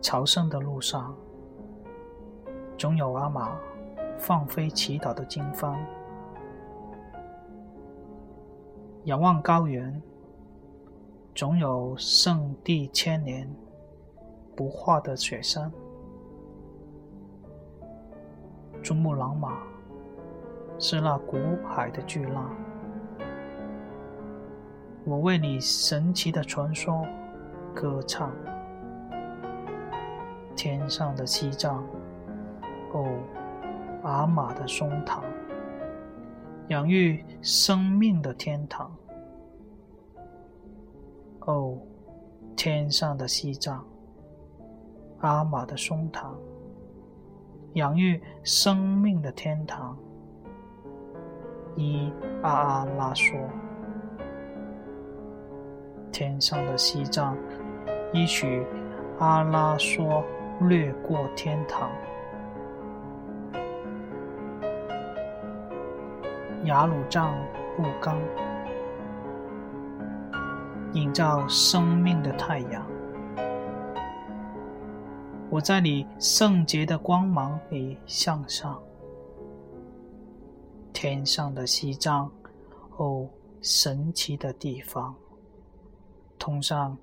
朝圣的路上，总有阿玛放飞祈祷的经幡；仰望高原，总有圣地千年不化的雪山；珠穆朗玛是那古海的巨浪。我为你神奇的传说歌唱。天上的西藏，哦，阿玛的松堂，养育生命的天堂。哦，天上的西藏，阿玛的松堂，养育生命的天堂。一阿阿拉说：“天上的西藏，一曲阿拉说。”掠过天堂，雅鲁藏布冈，映照生命的太阳。我在你圣洁的光芒里向上，天上的西藏，哦，神奇的地方，通上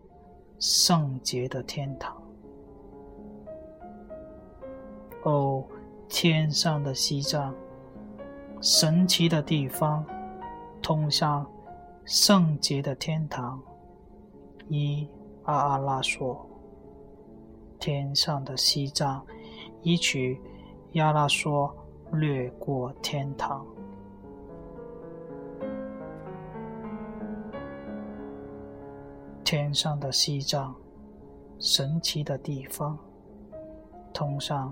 圣洁的天堂。哦，天上的西藏，神奇的地方，通向圣洁的天堂。伊阿阿拉说：“天上的西藏，一曲亚拉说掠过天堂。天上的西藏，神奇的地方，通上。”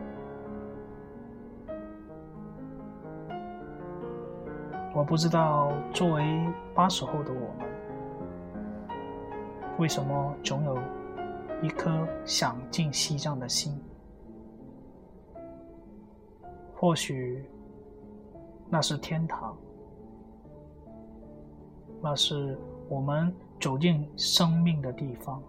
我不知道，作为八十后的我们，为什么总有一颗想进西藏的心？或许那是天堂，那是我们走进生命的地方。